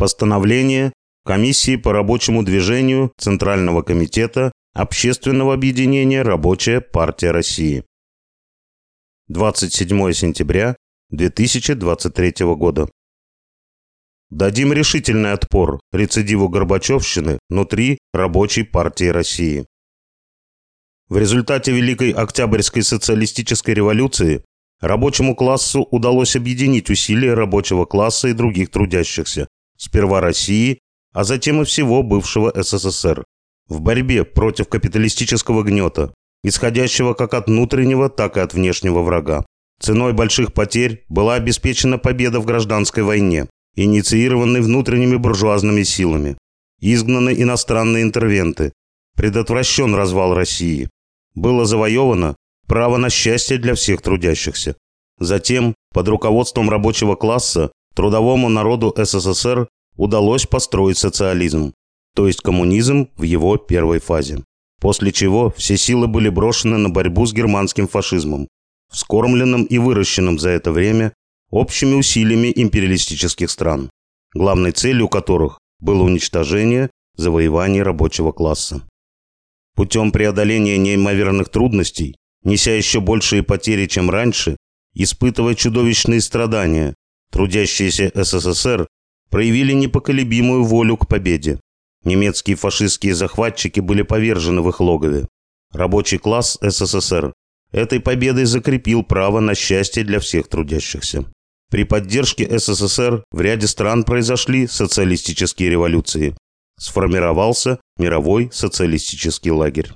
Постановление Комиссии по рабочему движению Центрального комитета Общественного объединения «Рабочая партия России». 27 сентября 2023 года. Дадим решительный отпор рецидиву Горбачевщины внутри Рабочей партии России. В результате Великой Октябрьской социалистической революции рабочему классу удалось объединить усилия рабочего класса и других трудящихся, сперва России, а затем и всего бывшего СССР, в борьбе против капиталистического гнета, исходящего как от внутреннего, так и от внешнего врага. Ценой больших потерь была обеспечена победа в гражданской войне, инициированной внутренними буржуазными силами. Изгнаны иностранные интервенты. Предотвращен развал России. Было завоевано право на счастье для всех трудящихся. Затем, под руководством рабочего класса, трудовому народу СССР удалось построить социализм, то есть коммунизм в его первой фазе. После чего все силы были брошены на борьбу с германским фашизмом, вскормленным и выращенным за это время общими усилиями империалистических стран, главной целью которых было уничтожение завоеваний рабочего класса. Путем преодоления неимоверных трудностей, неся еще большие потери, чем раньше, испытывая чудовищные страдания, трудящиеся СССР проявили непоколебимую волю к победе. Немецкие фашистские захватчики были повержены в их логове. Рабочий класс СССР этой победой закрепил право на счастье для всех трудящихся. При поддержке СССР в ряде стран произошли социалистические революции. Сформировался мировой социалистический лагерь.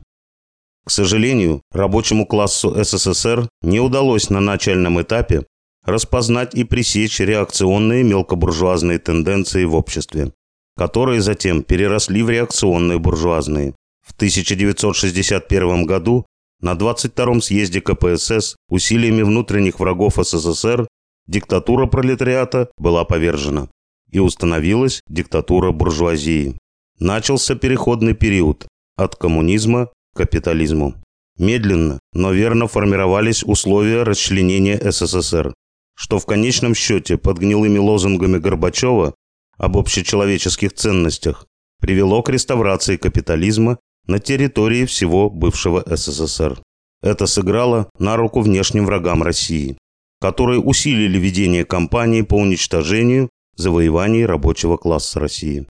К сожалению, рабочему классу СССР не удалось на начальном этапе распознать и пресечь реакционные мелкобуржуазные тенденции в обществе, которые затем переросли в реакционные буржуазные. В 1961 году на 22-м съезде КПСС усилиями внутренних врагов СССР диктатура пролетариата была повержена и установилась диктатура буржуазии. Начался переходный период от коммунизма к капитализму. Медленно, но верно формировались условия расчленения СССР, что в конечном счете под гнилыми лозунгами Горбачева об общечеловеческих ценностях привело к реставрации капитализма на территории всего бывшего СССР. Это сыграло на руку внешним врагам России которые усилили ведение кампании по уничтожению завоеваний рабочего класса России.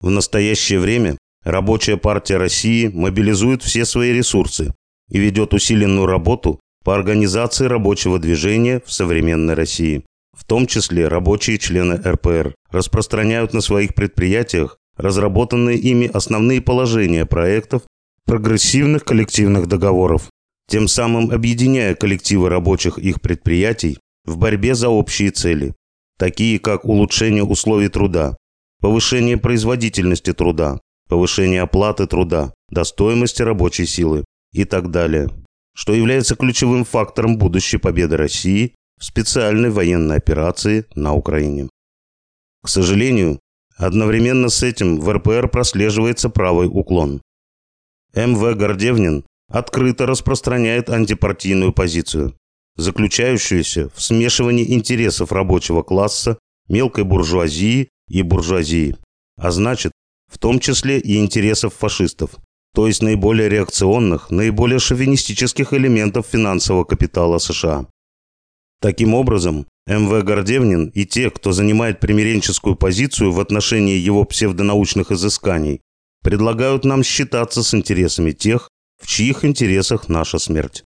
В настоящее время Рабочая партия России мобилизует все свои ресурсы и ведет усиленную работу по организации рабочего движения в современной России. В том числе рабочие члены РПР распространяют на своих предприятиях разработанные ими основные положения проектов прогрессивных коллективных договоров, тем самым объединяя коллективы рабочих их предприятий в борьбе за общие цели, такие как улучшение условий труда, повышение производительности труда, повышение оплаты труда, до стоимости рабочей силы и так далее, что является ключевым фактором будущей победы России в специальной военной операции на Украине. К сожалению, одновременно с этим в РПР прослеживается правый уклон. М.В. Гордевнин открыто распространяет антипартийную позицию, заключающуюся в смешивании интересов рабочего класса, мелкой буржуазии и буржуазии, а значит, в том числе и интересов фашистов, то есть наиболее реакционных, наиболее шовинистических элементов финансового капитала США. Таким образом, М.В. Гордевнин и те, кто занимает примиренческую позицию в отношении его псевдонаучных изысканий, предлагают нам считаться с интересами тех, в чьих интересах наша смерть.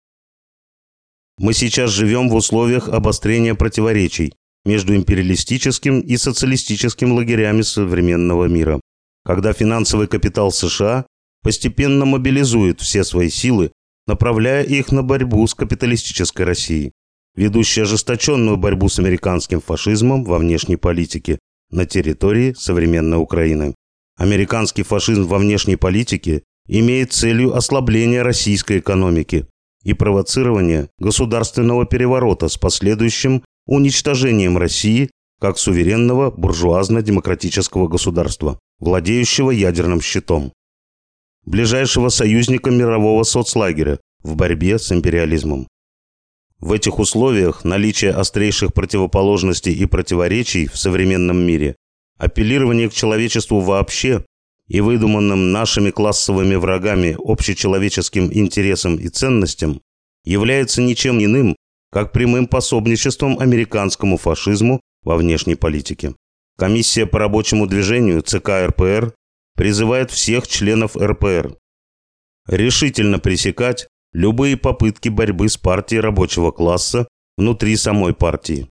Мы сейчас живем в условиях обострения противоречий между империалистическим и социалистическим лагерями современного мира, когда финансовый капитал США постепенно мобилизует все свои силы, направляя их на борьбу с капиталистической Россией, ведущей ожесточенную борьбу с американским фашизмом во внешней политике на территории современной Украины. Американский фашизм во внешней политике имеет целью ослабления российской экономики и провоцирования государственного переворота с последующим уничтожением России как суверенного буржуазно-демократического государства, владеющего ядерным щитом, ближайшего союзника мирового соцлагеря в борьбе с империализмом. В этих условиях наличие острейших противоположностей и противоречий в современном мире апеллирование к человечеству вообще и выдуманным нашими классовыми врагами общечеловеческим интересам и ценностям является ничем иным, как прямым пособничеством американскому фашизму во внешней политике. Комиссия по рабочему движению ЦК РПР призывает всех членов РПР решительно пресекать любые попытки борьбы с партией рабочего класса внутри самой партии.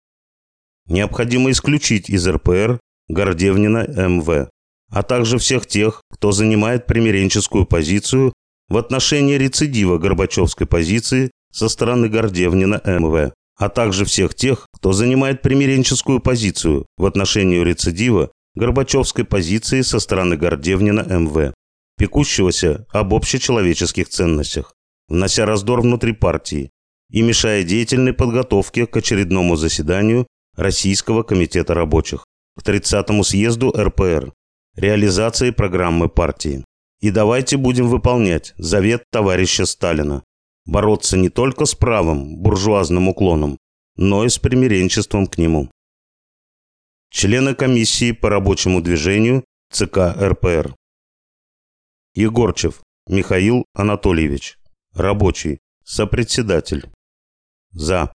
Необходимо исключить из РПР Гордевнина МВ, а также всех тех, кто занимает примиренческую позицию в отношении рецидива Горбачевской позиции со стороны Гордевнина МВ, а также всех тех, кто занимает примиренческую позицию в отношении рецидива Горбачевской позиции со стороны Гордевнина МВ, пекущегося об общечеловеческих ценностях, внося раздор внутри партии и мешая деятельной подготовке к очередному заседанию Российского комитета рабочих, к 30-му съезду РПР, реализации программы партии. И давайте будем выполнять завет товарища Сталина, бороться не только с правым буржуазным уклоном, но и с примиренчеством к нему. Члены комиссии по рабочему движению ЦК РПР. Егорчев Михаил Анатольевич. Рабочий. Сопредседатель. За.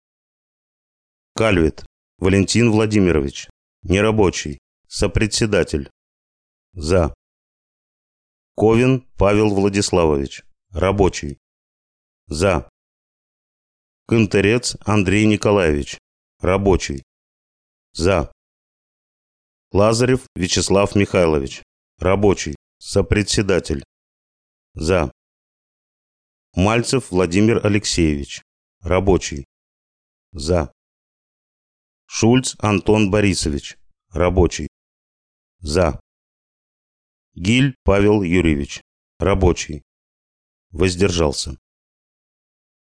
Кальвит Валентин Владимирович. Нерабочий. Сопредседатель. За. Ковин Павел Владиславович. Рабочий. За. Кынтерец Андрей Николаевич. Рабочий. За. Лазарев Вячеслав Михайлович. Рабочий. Сопредседатель. За. Мальцев Владимир Алексеевич. Рабочий. За. Шульц Антон Борисович. Рабочий. За. Гиль Павел Юрьевич. Рабочий. Воздержался.